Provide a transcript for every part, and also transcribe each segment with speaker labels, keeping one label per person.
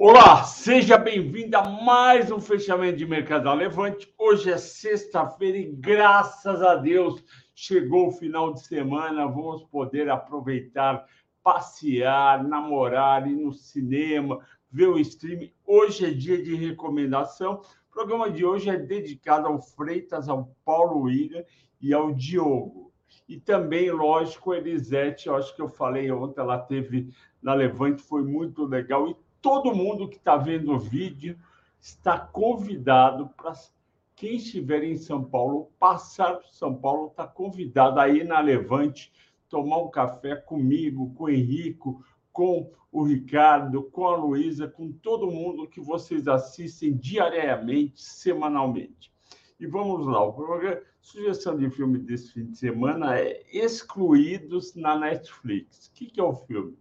Speaker 1: Olá, seja bem-vindo a mais um fechamento de Mercado Levante. Hoje é sexta-feira e graças a Deus chegou o final de semana. Vamos poder aproveitar, passear, namorar, ir no cinema, ver o stream. Hoje é dia de recomendação. O programa de hoje é dedicado ao Freitas, ao Paulo William e ao Diogo. E também, lógico, Elisete, eu acho que eu falei ontem, ela teve na Levante, foi muito legal. E todo mundo que está vendo o vídeo está convidado para quem estiver em São Paulo, passar para São Paulo, está convidado aí na Levante, tomar um café comigo, com o Henrico, com o Ricardo, com a Luísa, com todo mundo que vocês assistem diariamente, semanalmente. E vamos lá, o programa, sugestão de filme desse fim de semana é Excluídos na Netflix. O que, que é o filme?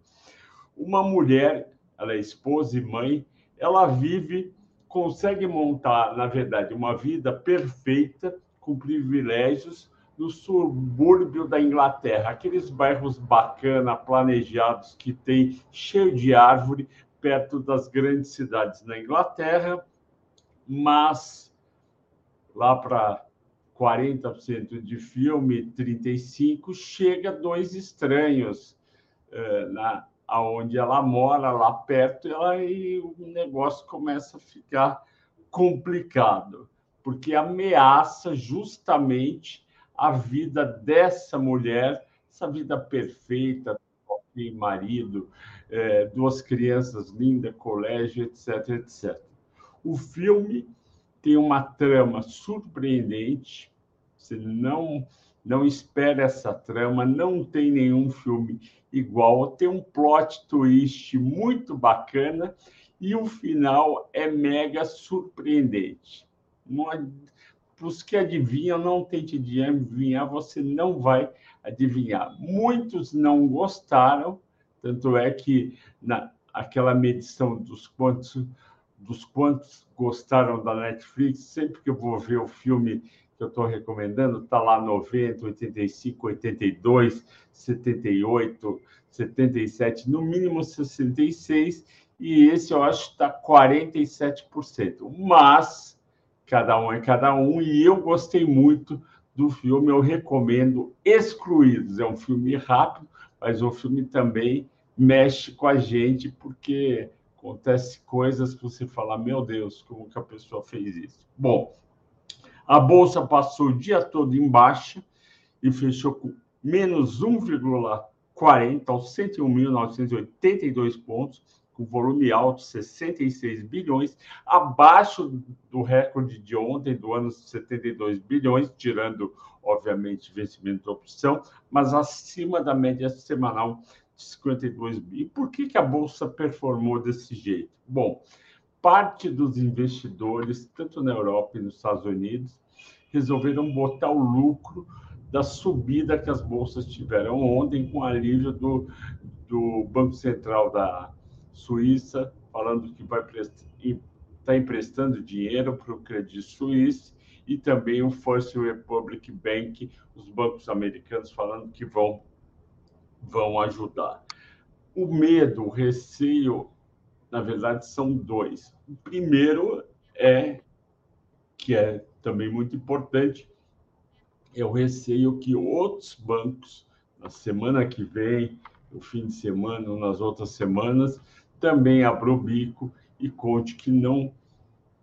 Speaker 1: Uma mulher ela é esposa e mãe, ela vive, consegue montar, na verdade, uma vida perfeita, com privilégios, no subúrbio da Inglaterra, aqueles bairros bacana, planejados, que tem cheio de árvore, perto das grandes cidades na Inglaterra, mas lá para 40% de filme, 35%, chega dois estranhos uh, na, aonde ela mora, lá perto, e o negócio começa a ficar complicado, porque ameaça justamente a vida dessa mulher, essa vida perfeita, marido, é, duas crianças lindas, colégio, etc, etc. O filme tem uma trama surpreendente, você não não espera essa trama, não tem nenhum filme igual, tem um plot twist muito bacana e o final é mega surpreendente. Para os que adivinham, não tente adivinhar, você não vai adivinhar. Muitos não gostaram, tanto é que na aquela medição dos quantos dos quantos gostaram da Netflix, sempre que eu vou ver o filme que eu estou recomendando, está lá 90, 85, 82, 78, 77, no mínimo 66, e esse eu acho que está 47%. Mas cada um é cada um, e eu gostei muito do filme, eu recomendo Excluídos. É um filme rápido, mas o filme também mexe com a gente, porque acontece coisas que você fala, meu Deus, como que a pessoa fez isso? Bom, a bolsa passou o dia todo em baixa e fechou com menos 1,40 aos 101.982 pontos, com volume alto, 66 bilhões, abaixo do recorde de ontem, do ano 72 bilhões, tirando, obviamente, vencimento de opção, mas acima da média semanal de 52 bilhões. E por que, que a Bolsa performou desse jeito? Bom, parte dos investidores, tanto na Europa e nos Estados Unidos, resolveram botar o lucro da subida que as bolsas tiveram ontem, com alívio do, do Banco Central da Suíça, falando que vai estar tá emprestando dinheiro para o Credit Suisse, e também o First Republic Bank, os bancos americanos falando que vão, vão ajudar. O medo, o receio na verdade, são dois. O primeiro é, que é também muito importante, é o receio que outros bancos, na semana que vem, no fim de semana ou nas outras semanas, também abram o bico e conte que não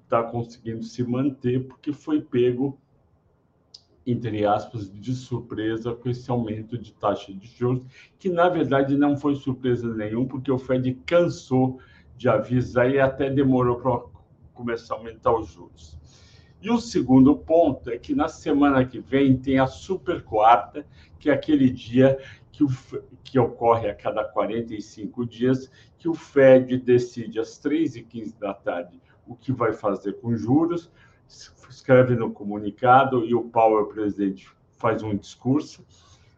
Speaker 1: está conseguindo se manter porque foi pego entre aspas, de surpresa com esse aumento de taxa de juros, que na verdade não foi surpresa nenhuma, porque o Fed cansou de avisar e até demorou para começar a aumentar os juros. E o segundo ponto é que na semana que vem tem a super quarta, que é aquele dia que, o, que ocorre a cada 45 dias, que o Fed decide às 3h15 da tarde o que vai fazer com juros, escreve no comunicado e o Powell, presidente, faz um discurso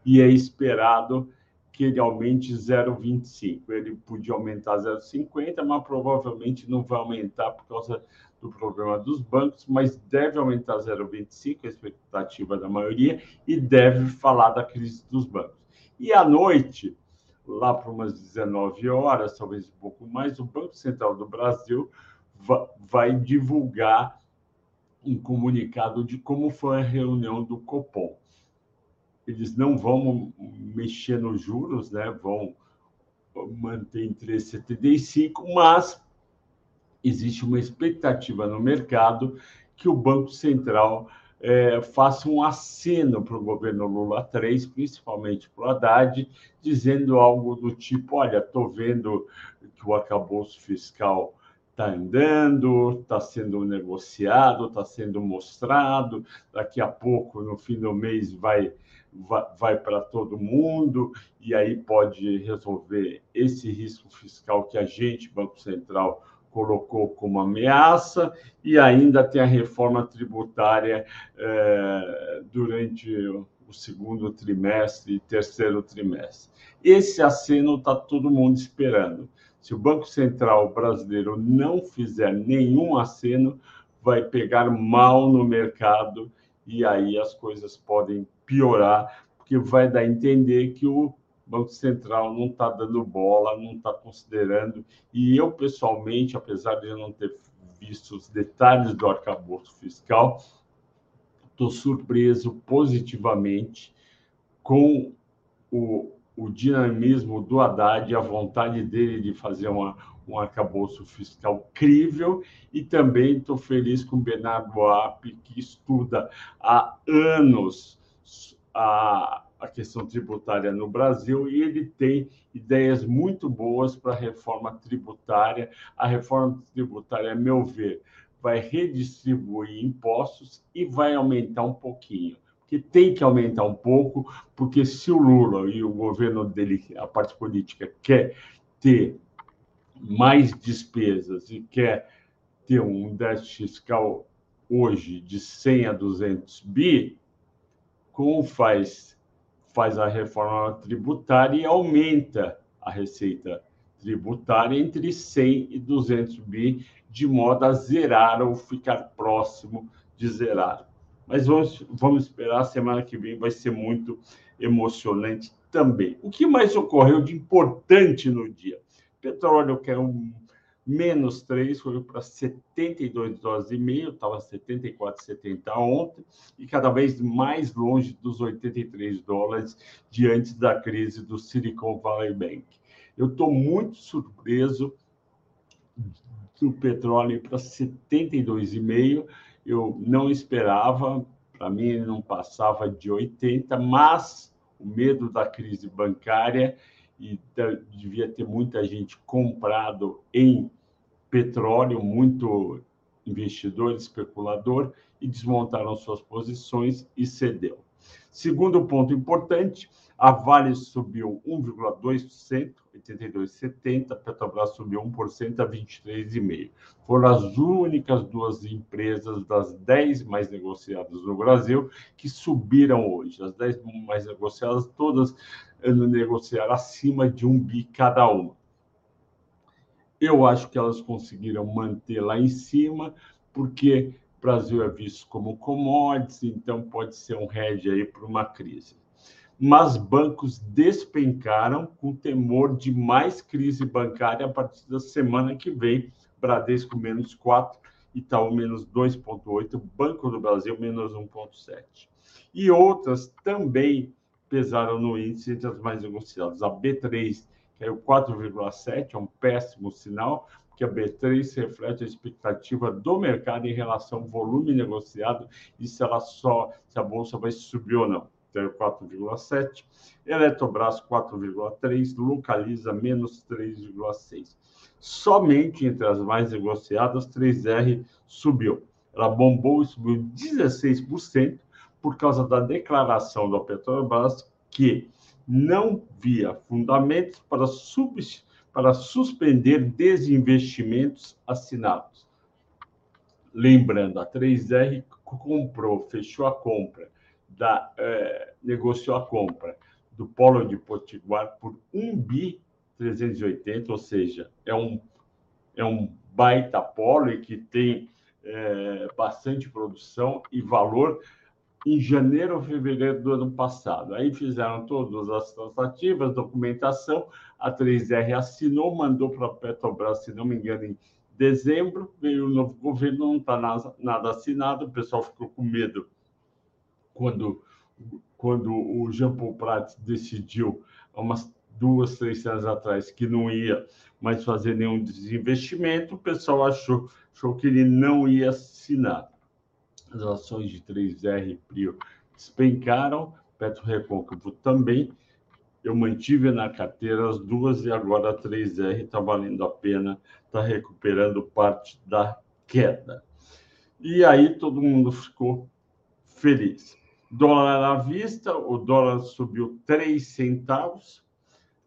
Speaker 1: e é esperado que ele aumente 0,25. Ele podia aumentar 0,50, mas provavelmente não vai aumentar por causa do problema dos bancos, mas deve aumentar 0,25, a expectativa da maioria, e deve falar da crise dos bancos. E à noite, lá para umas 19 horas, talvez um pouco mais, o Banco Central do Brasil vai divulgar um comunicado de como foi a reunião do Copom. Eles não vão mexer nos juros, né? vão manter em 3,75, mas existe uma expectativa no mercado que o Banco Central é, faça um aceno para o governo Lula 3, principalmente para o Haddad, dizendo algo do tipo: olha, estou vendo que o arcabouço fiscal está andando, está sendo negociado, está sendo mostrado, daqui a pouco, no fim do mês, vai, vai, vai para todo mundo, e aí pode resolver esse risco fiscal que a gente, Banco Central, colocou como ameaça, e ainda tem a reforma tributária eh, durante o segundo trimestre e terceiro trimestre. Esse aceno está todo mundo esperando. Se o Banco Central brasileiro não fizer nenhum aceno, vai pegar mal no mercado e aí as coisas podem piorar, porque vai dar a entender que o Banco Central não está dando bola, não está considerando. E eu, pessoalmente, apesar de eu não ter visto os detalhes do arcabouço fiscal, estou surpreso positivamente com o, o dinamismo do Haddad, a vontade dele de fazer uma, um arcabouço fiscal crível e também estou feliz com o Bernardo App, que estuda há anos a, a questão tributária no Brasil e ele tem ideias muito boas para a reforma tributária. A reforma tributária, a meu ver, vai redistribuir impostos e vai aumentar um pouquinho. Porque tem que aumentar um pouco, porque se o Lula e o governo dele, a parte política, quer ter mais despesas e quer ter um déficit fiscal hoje de 100 a 200 bi, como faz faz a reforma tributária e aumenta a receita tributária entre 100 e 200 bi, de modo a zerar ou ficar próximo de zerar. Mas vamos, vamos esperar, semana que vem vai ser muito emocionante também. O que mais ocorreu de importante no dia? Petróleo, que é um menos 3, foi para 72 dólares e meio, estava 74,70 ontem, e cada vez mais longe dos 83 dólares diante da crise do Silicon Valley Bank. Eu estou muito surpreso do petróleo para 72,5, eu não esperava, para mim ele não passava de 80, mas o medo da crise bancária e devia ter muita gente comprado em petróleo, muito investidor, especulador, e desmontaram suas posições e cedeu. Segundo ponto importante, a Vale subiu 1,2%, 82,70%, Petrobras subiu 1% a 23,5%. Foram as únicas duas empresas das 10 mais negociadas no Brasil que subiram hoje. As 10 mais negociadas, todas negociaram acima de um bi cada uma. Eu acho que elas conseguiram manter lá em cima, porque o Brasil é visto como commodities, então pode ser um hedge aí para uma crise. Mas bancos despencaram com temor de mais crise bancária a partir da semana que vem. Bradesco menos 4, Itaú menos 2,8, Banco do Brasil menos 1,7. E outras também pesaram no índice entre as mais negociadas. A B3 caiu 4,7, é um péssimo sinal, porque a B3 reflete a expectativa do mercado em relação ao volume negociado e se ela só, se a bolsa vai subir ou não. Caiu 4,7, Eletrobras 4,3, Localiza menos 3,6. Somente entre as mais negociadas, 3R subiu. Ela bombou e subiu 16% por causa da declaração da Petrobras que não via fundamentos para, para suspender desinvestimentos assinados. Lembrando, a 3R comprou, fechou a compra, da, eh, negociou a compra do Polo de Potiguar por 1 bi 380, ou seja, é um, é um baita polo e que tem é, bastante produção e valor em janeiro ou fevereiro do ano passado. Aí fizeram todas as tratativas, documentação, a 3R assinou, mandou para a Petrobras, se não me engano, em dezembro, veio o novo governo, não está nada assinado, o pessoal ficou com medo quando, quando o Jean Paul Prats decidiu, umas duas, três semanas atrás, que não ia mais fazer nenhum desinvestimento, o pessoal achou, achou que ele não ia assinar. As ações de 3R e Prio despencaram, Petro Recôncavo também, eu mantive na carteira as duas e agora a 3R está valendo a pena, está recuperando parte da queda. E aí todo mundo ficou feliz. Dólar à vista, o dólar subiu 3 centavos,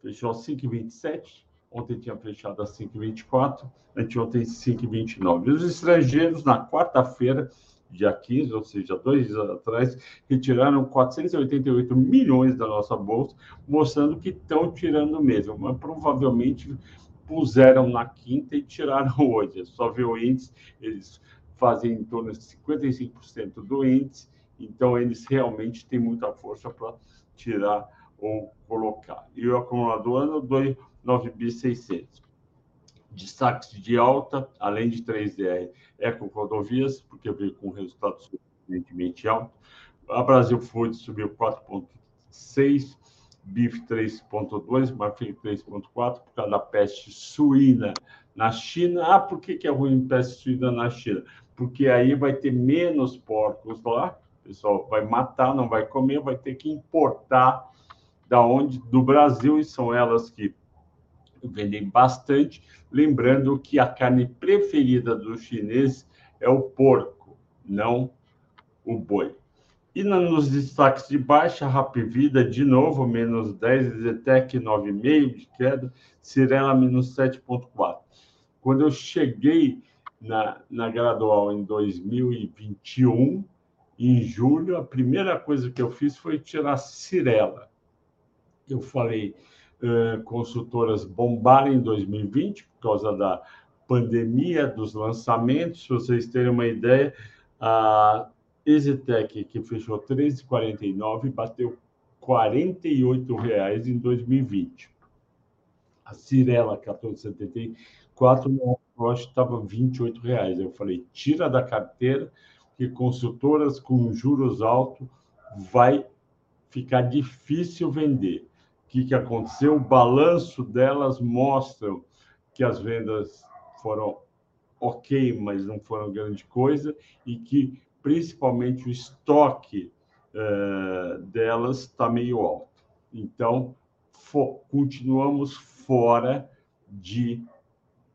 Speaker 1: fechou a 5,27. Ontem tinha fechado a 5,24, anteontem 5,29. Os estrangeiros, na quarta-feira, dia 15, ou seja, dois dias atrás, retiraram 488 milhões da nossa bolsa, mostrando que estão tirando mesmo, mas provavelmente puseram na quinta e tiraram hoje. É só ver o índice, eles fazem em torno de 55% do índice, então eles realmente têm muita força para tirar ou colocar. E o acumulador ano 2,9 Destaques de alta, além de 3DR, Eco Rodovias, porque veio com resultado surpreendentemente alto. A Brasil Food subiu 4,6, BIF 3,2, Marfim 3,4, por causa da peste suína na China. Ah, por que, que é ruim peste suína na China? Porque aí vai ter menos porcos lá, pessoal vai matar, não vai comer, vai ter que importar da onde? Do Brasil, e são elas que vendem bastante. Lembrando que a carne preferida dos chineses é o porco, não o boi. E nos destaques de baixa, Rapvida, de novo, menos 10, Zetec 9,5 de queda, Cirela menos 7,4. Quando eu cheguei na, na gradual em 2021, em julho, a primeira coisa que eu fiz foi tirar Cirela eu falei, uh, consultoras bombarem em 2020 por causa da pandemia, dos lançamentos. Se vocês terem uma ideia, a Exitec, que fechou 13,49, bateu R$ reais em 2020. A Cirela, 14,74, eu acho que estava R$ reais. Eu falei, tira da carteira, que consultoras com juros altos vai ficar difícil vender que, que aconteceu. O balanço delas mostra que as vendas foram ok, mas não foram grande coisa, e que principalmente o estoque uh, delas está meio alto. Então, fo continuamos fora de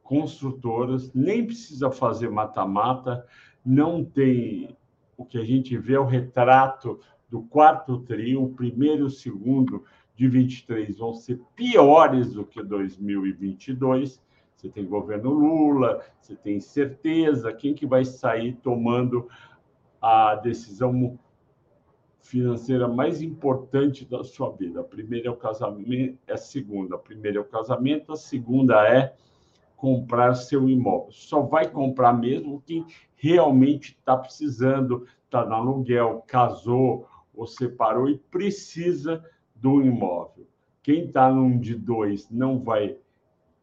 Speaker 1: construtoras, nem precisa fazer mata-mata, não tem. O que a gente vê é o retrato do quarto trio, o primeiro e o segundo de 23 vão ser piores do que 2022. Você tem governo Lula, você tem certeza quem que vai sair tomando a decisão financeira mais importante da sua vida. A primeira é o casamento, é a segunda. A primeira é o casamento, a segunda é comprar seu imóvel. Só vai comprar mesmo quem realmente está precisando, está no aluguel, casou ou separou e precisa do imóvel. Quem está num de dois não vai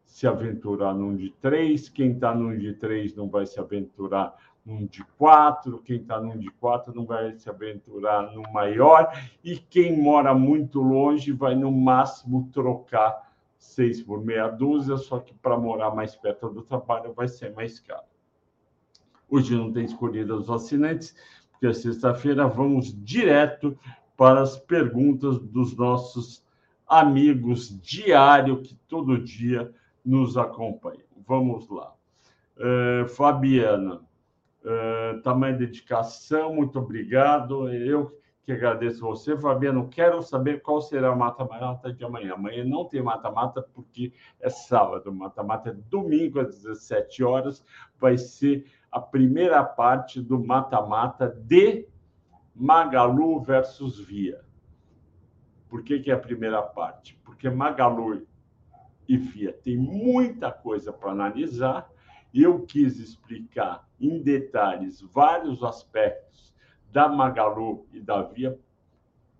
Speaker 1: se aventurar num de três, quem está num de três não vai se aventurar num de quatro, quem está num de quatro não vai se aventurar no maior, e quem mora muito longe vai no máximo trocar seis por meia dúzia, só que para morar mais perto do trabalho vai ser mais caro. Hoje não tem escolhido os assinantes, porque sexta-feira vamos direto para as perguntas dos nossos amigos diário que todo dia nos acompanham. Vamos lá. Uh, Fabiana, uh, tamanho dedicação, muito obrigado. Eu que agradeço você, Fabiano. Quero saber qual será o mata-mata de amanhã. Amanhã não tem mata-mata porque é sábado. Mata-mata é domingo às 17 horas. Vai ser a primeira parte do mata-mata de Magalu versus Via. Por que, que é a primeira parte? Porque Magalu e Via tem muita coisa para analisar. Eu quis explicar em detalhes vários aspectos da Magalu e da Via,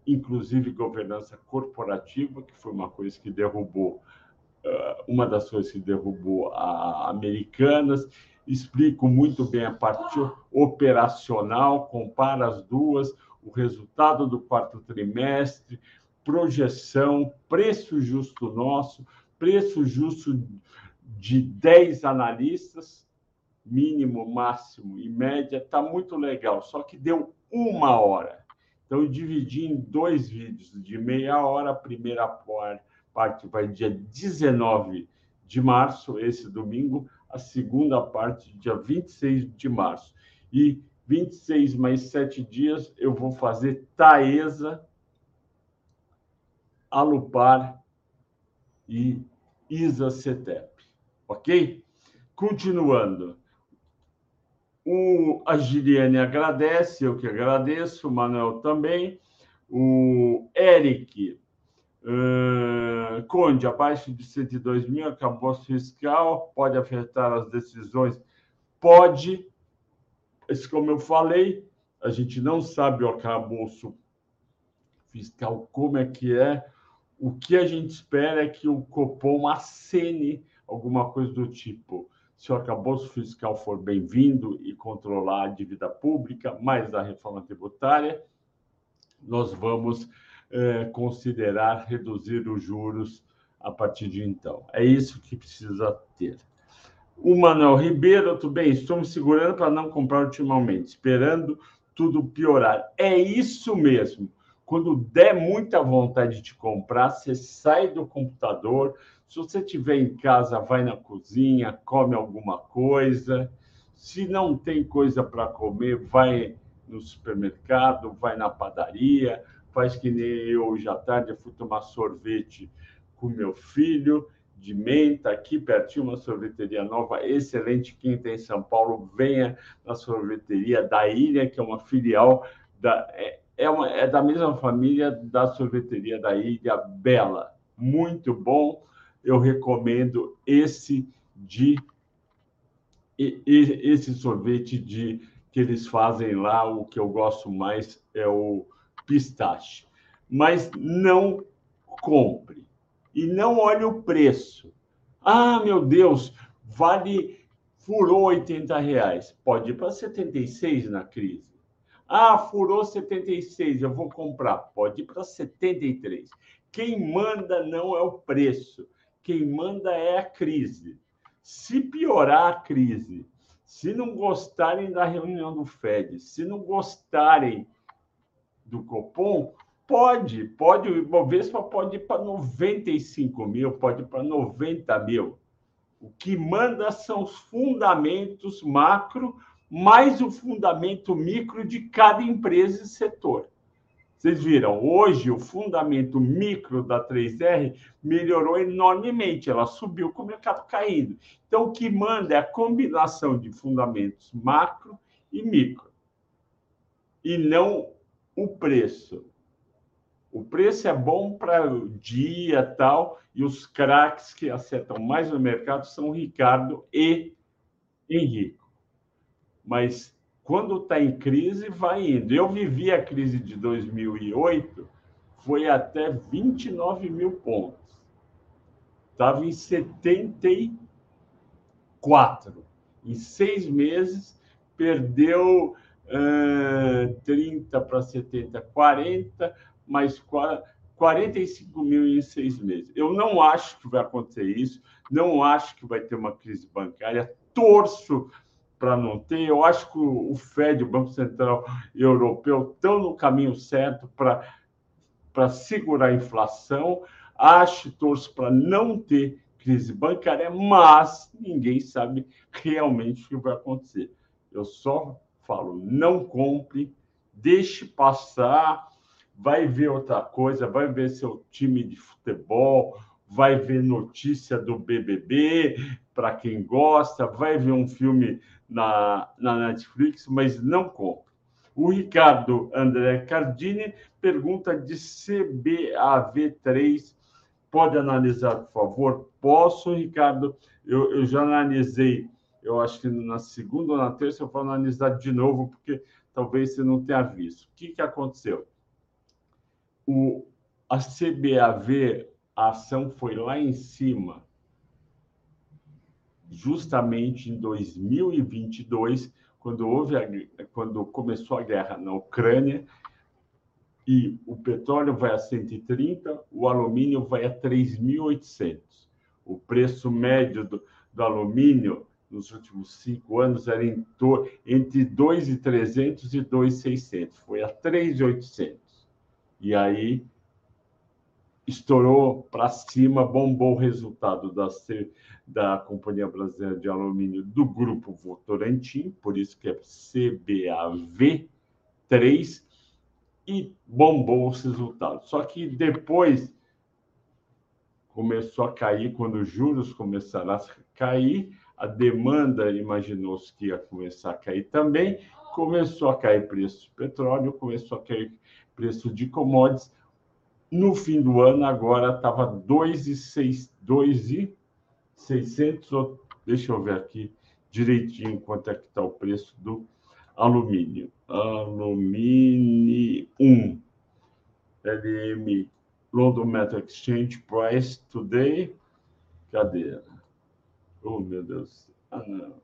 Speaker 1: inclusive governança corporativa, que foi uma coisa que derrubou, uh, uma das coisas que derrubou a Americanas. Explico muito bem a parte operacional, compara as duas, o resultado do quarto trimestre, projeção, preço justo nosso, preço justo de 10 analistas, mínimo, máximo e média, está muito legal. Só que deu uma hora. Então, eu dividi em dois vídeos de meia hora. A primeira parte vai dia 19 de março, esse domingo. A segunda parte, dia 26 de março. E 26 mais 7 dias, eu vou fazer Taesa, Alupar e Isa Cetep. Ok? Continuando. O, a Giliane agradece, eu que agradeço, o Manuel também. O Eric uh, Conde, abaixo de 102 mil, acabou fiscal, pode afetar as decisões? Pode. Mas, como eu falei, a gente não sabe o arcabouço fiscal como é que é. O que a gente espera é que o Copom acene alguma coisa do tipo se o arcabouço fiscal for bem-vindo e controlar a dívida pública, mais a reforma tributária, nós vamos eh, considerar reduzir os juros a partir de então. É isso que precisa ter. O Manuel Ribeiro, tudo bem, estou me segurando para não comprar ultimamente, esperando tudo piorar. É isso mesmo. Quando der muita vontade de comprar, você sai do computador, se você estiver em casa, vai na cozinha, come alguma coisa. Se não tem coisa para comer, vai no supermercado, vai na padaria, faz que nem eu hoje à tarde, eu fui tomar sorvete com meu filho de menta, aqui pertinho, uma sorveteria nova, excelente, quem tem em São Paulo, venha na sorveteria da Ilha, que é uma filial da... É, é, uma, é da mesma família da sorveteria da Ilha Bela. Muito bom, eu recomendo esse de esse sorvete de que eles fazem lá, o que eu gosto mais é o pistache. Mas não compre e não olhe o preço. Ah, meu Deus, vale furou 80 reais. Pode ir para 76 na crise. Ah, furou 76, eu vou comprar. Pode ir para 73. Quem manda não é o preço, quem manda é a crise. Se piorar a crise, se não gostarem da reunião do Fed, se não gostarem do Copom, pode, pode, o Ibovespa pode ir para 95 mil, pode ir para 90 mil. O que manda são os fundamentos macro, mais o fundamento micro de cada empresa e setor. Vocês viram, hoje o fundamento micro da 3R melhorou enormemente, ela subiu com o mercado caindo. Então, o que manda é a combinação de fundamentos macro e micro, e não o preço. O preço é bom para o dia tal, e os craques que acertam mais no mercado são Ricardo e Henrico. Mas quando está em crise, vai indo. Eu vivi a crise de 2008, foi até 29 mil pontos. Estava em 74. Em seis meses, perdeu uh, 30 para 70, 40, mais 45 mil em seis meses. Eu não acho que vai acontecer isso, não acho que vai ter uma crise bancária, torço para não ter. Eu acho que o Fed, o Banco Central Europeu, estão no caminho certo para segurar a inflação. Acho, torço para não ter crise bancária, mas ninguém sabe realmente o que vai acontecer. Eu só falo, não compre, deixe passar, vai ver outra coisa, vai ver seu time de futebol, vai ver notícia do BBB, para quem gosta, vai ver um filme na, na Netflix, mas não compre. O Ricardo André Cardini pergunta de CBAV3. Pode analisar, por favor? Posso, Ricardo? Eu, eu já analisei Eu acho que na segunda ou na terça eu vou analisar de novo, porque talvez você não tenha visto. O que, que aconteceu? O, a CBAV, a ação foi lá em cima, justamente em 2022, quando houve a, quando começou a guerra na Ucrânia e o petróleo vai a 130, o alumínio vai a 3.800. O preço médio do, do alumínio nos últimos cinco anos era em tor entre 2.300 e 2.600. Foi a 3.800. E aí estourou para cima, bombou o resultado da, da Companhia Brasileira de Alumínio do Grupo Votorantim, por isso que é CBAV3, e bombou os resultados. Só que depois começou a cair, quando os juros começaram a cair, a demanda imaginou-se que ia começar a cair também, começou a cair preço de petróleo, começou a cair preço de commodities. No fim do ano, agora estava 2,600, deixa eu ver aqui direitinho quanto é que está o preço do alumínio. Alumínio 1. LM London Metal Exchange Price Today. Cadê? Oh, meu Deus. Ah, não.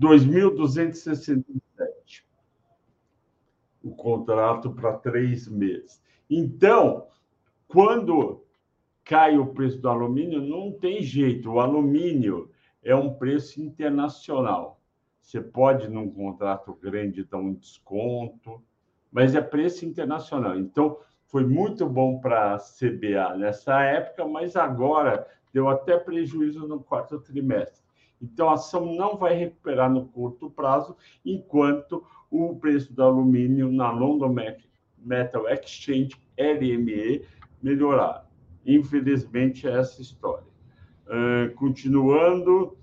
Speaker 1: 2.267. O contrato para três meses. Então, quando cai o preço do alumínio, não tem jeito. O alumínio é um preço internacional. Você pode, num contrato grande, dar um desconto, mas é preço internacional. Então, foi muito bom para a CBA nessa época, mas agora deu até prejuízo no quarto trimestre. Então, a ação não vai recuperar no curto prazo, enquanto o preço do alumínio na London Metal Exchange, LME, melhorar. Infelizmente, é essa história. Uh, continuando,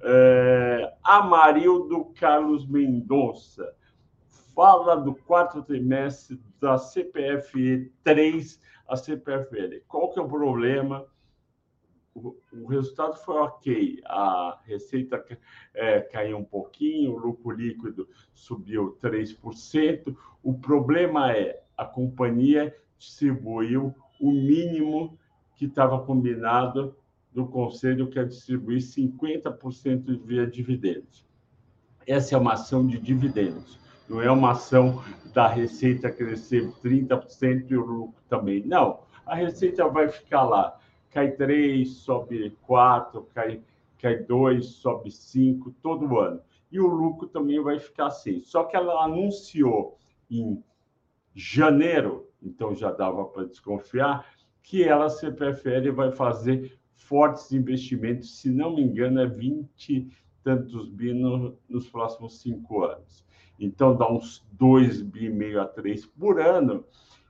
Speaker 1: é, Amarildo Carlos Mendonça fala do quarto trimestre da CPFE 3 a CPFL. Qual que é o problema? O, o resultado foi ok, a receita é, caiu um pouquinho, o lucro líquido subiu 3%. O problema é a companhia distribuiu o mínimo que estava combinado do Conselho quer distribuir 50% via dividendos. Essa é uma ação de dividendos, não é uma ação da receita crescer 30% e o lucro também. Não, a receita vai ficar lá. Cai 3, sobe 4, cai, cai 2, sobe 5, todo ano. E o lucro também vai ficar assim. Só que ela anunciou em janeiro, então já dava para desconfiar, que ela, CPFL, vai fazer fortes investimentos, se não me engano, é 20 tantos bi no, nos próximos cinco anos. Então, dá uns 2 bi meio a 3 por ano.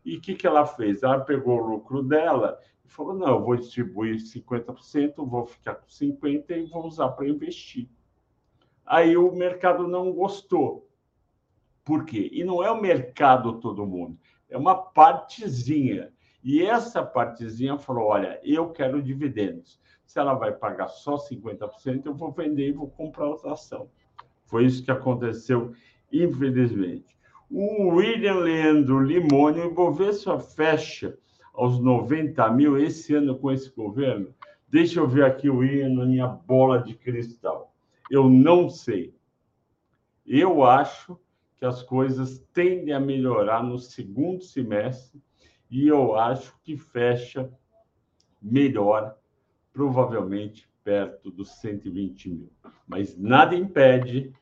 Speaker 1: E o que, que ela fez? Ela pegou o lucro dela e falou: não, eu vou distribuir 50%, vou ficar com 50% e vou usar para investir. Aí o mercado não gostou. Por quê? E não é o mercado todo mundo, é uma partezinha. E essa partezinha falou: olha, eu quero dividendos. Se ela vai pagar só 50%, eu vou vender e vou comprar outra ação. Foi isso que aconteceu, infelizmente. O William Leandro Limone, o Ibovespa fecha aos 90 mil esse ano com esse governo. Deixa eu ver aqui o William na minha bola de cristal. Eu não sei. Eu acho que as coisas tendem a melhorar no segundo semestre e eu acho que fecha melhor, provavelmente perto dos 120 mil. Mas nada impede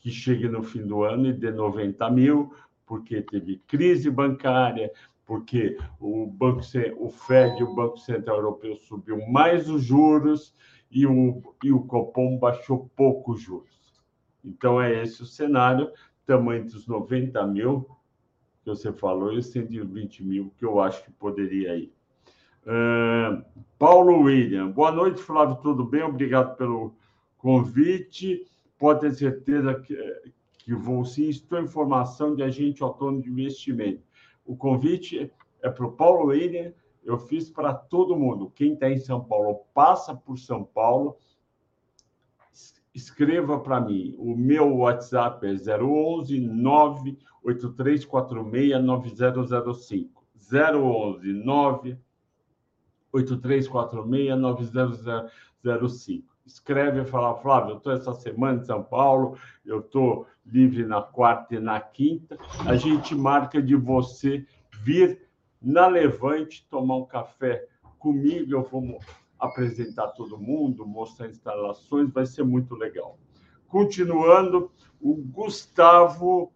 Speaker 1: que chegue no fim do ano e dê 90 mil, porque teve crise bancária, porque o banco o Fed, o Banco Central Europeu subiu mais os juros e o e o Copom baixou pouco os juros. Então é esse o cenário, tamanho dos 90 mil que você falou e os 120 mil que eu acho que poderia ir. Uh, Paulo William, boa noite, Flávio, tudo bem? Obrigado pelo convite. Pode ter certeza que, que vou sim, estou em formação de agente autônomo de investimento. O convite é para o Paulo William, eu fiz para todo mundo. Quem está em São Paulo, passa por São Paulo, escreva para mim. O meu WhatsApp é 011 98346 9005. 011 98346 9005 escreve e fala, Flávio, eu estou essa semana em São Paulo, eu estou livre na quarta e na quinta. A gente marca de você vir na Levante tomar um café comigo. Eu vou apresentar todo mundo, mostrar instalações, vai ser muito legal. Continuando, o Gustavo.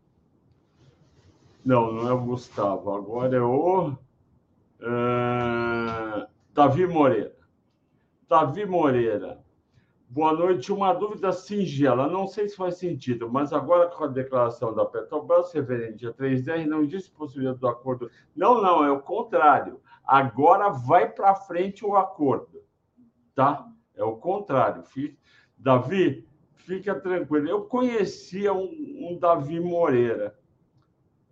Speaker 1: Não, não é o Gustavo, agora é o. Uh... Davi Moreira. Davi Moreira. Boa noite. Uma dúvida singela, não sei se faz sentido, mas agora com a declaração da Petrobras referente a 3R, não existe possibilidade do acordo. Não, não, é o contrário. Agora vai para frente o acordo, tá? É o contrário. Davi, fica tranquilo. Eu conhecia um, um Davi Moreira.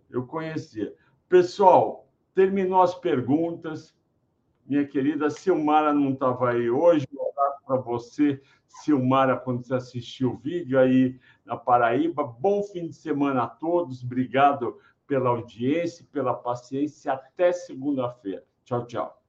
Speaker 1: Eu conhecia. Pessoal, terminou as perguntas. Minha querida Silmara não estava aí hoje. Um abraço para você Silmara, quando você assistiu o vídeo aí na Paraíba. Bom fim de semana a todos. Obrigado pela audiência, pela paciência. Até segunda-feira. Tchau, tchau.